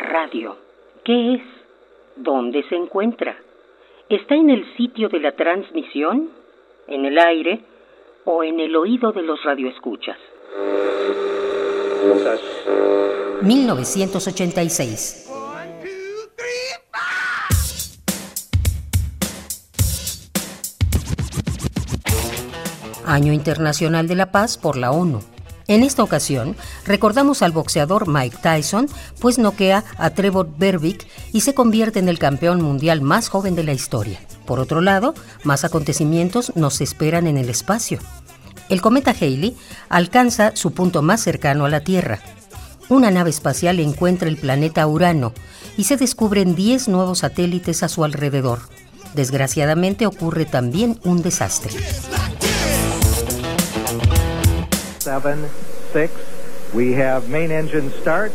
Radio, ¿qué es? ¿Dónde se encuentra? ¿Está en el sitio de la transmisión? ¿En el aire? ¿O en el oído de los radioescuchas? 1986. Año Internacional de la Paz por la ONU. En esta ocasión, recordamos al boxeador Mike Tyson, pues noquea a Trevor Berbick y se convierte en el campeón mundial más joven de la historia. Por otro lado, más acontecimientos nos esperan en el espacio. El cometa Halley alcanza su punto más cercano a la Tierra. Una nave espacial encuentra el planeta Urano y se descubren 10 nuevos satélites a su alrededor. Desgraciadamente ocurre también un desastre. 7, 6, we have main engine start,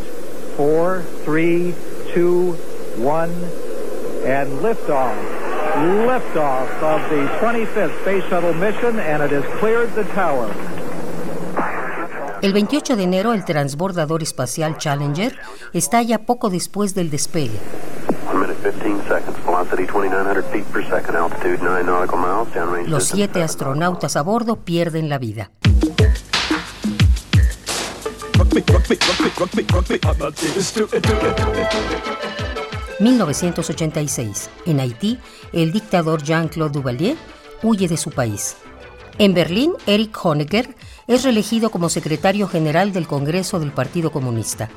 4, 3, 2, 1, and liftoff. liftoff of the 25th Space Shuttle mission, and it has cleared the tower. El 28 de enero, el transbordador espacial Challenger estalla poco después del despegue. Los siete astronautas a bordo pierden la vida. 1986. En Haití, el dictador Jean-Claude Duvalier huye de su país. En Berlín, Erich Honecker es reelegido como secretario general del Congreso del Partido Comunista.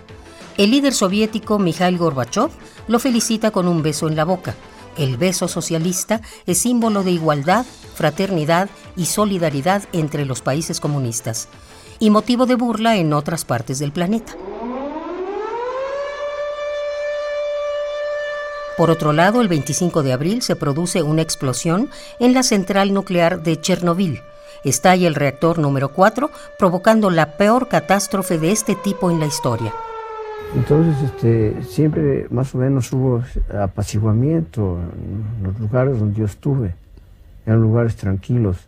El líder soviético Mikhail Gorbachev lo felicita con un beso en la boca. El beso socialista es símbolo de igualdad, fraternidad y solidaridad entre los países comunistas y motivo de burla en otras partes del planeta. Por otro lado, el 25 de abril se produce una explosión en la central nuclear de Chernobyl. Estalla el reactor número 4, provocando la peor catástrofe de este tipo en la historia. Entonces, este, siempre más o menos hubo apaciguamiento en los lugares donde yo estuve. Eran lugares tranquilos.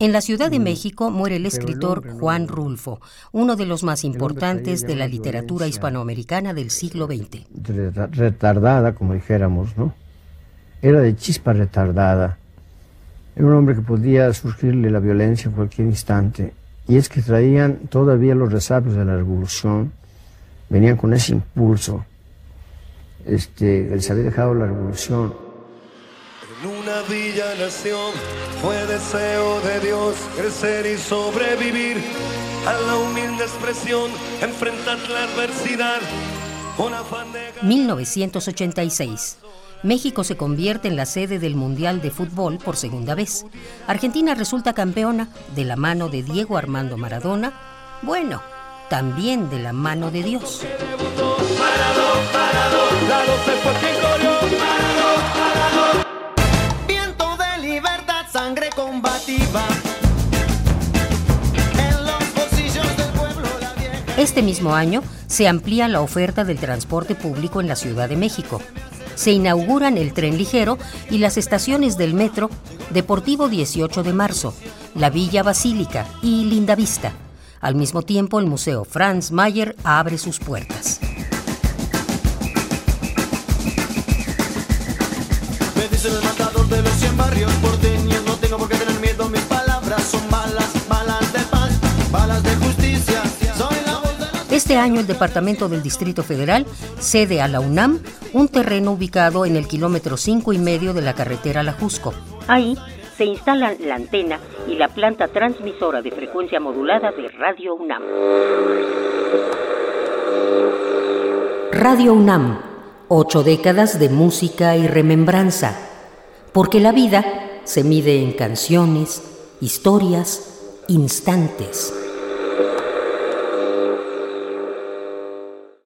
En la Ciudad de México muere el escritor Juan Rulfo, uno de los más importantes de la literatura hispanoamericana del siglo XX. Retardada, como dijéramos, ¿no? Era de chispa retardada. Era un hombre que podía surgirle la violencia en cualquier instante. Y es que traían todavía los resabios de la revolución, venían con ese impulso. Este, les había dejado la revolución en una villa nación fue deseo de Dios crecer y sobrevivir a la humilde expresión, enfrentar la adversidad. 1986. México se convierte en la sede del Mundial de Fútbol por segunda vez. Argentina resulta campeona de la mano de Diego Armando Maradona. Bueno, también de la mano de Dios. sangre Este mismo año se amplía la oferta del transporte público en la Ciudad de México. Se inauguran el tren ligero y las estaciones del metro Deportivo 18 de marzo, la Villa Basílica y Linda Vista. Al mismo tiempo, el Museo Franz Mayer abre sus puertas. Este año el Departamento del Distrito Federal cede a la UNAM un terreno ubicado en el kilómetro 5 y medio de la carretera La Jusco. Ahí se instalan la antena y la planta transmisora de frecuencia modulada de Radio UNAM. Radio UNAM, ocho décadas de música y remembranza, porque la vida se mide en canciones, historias, instantes.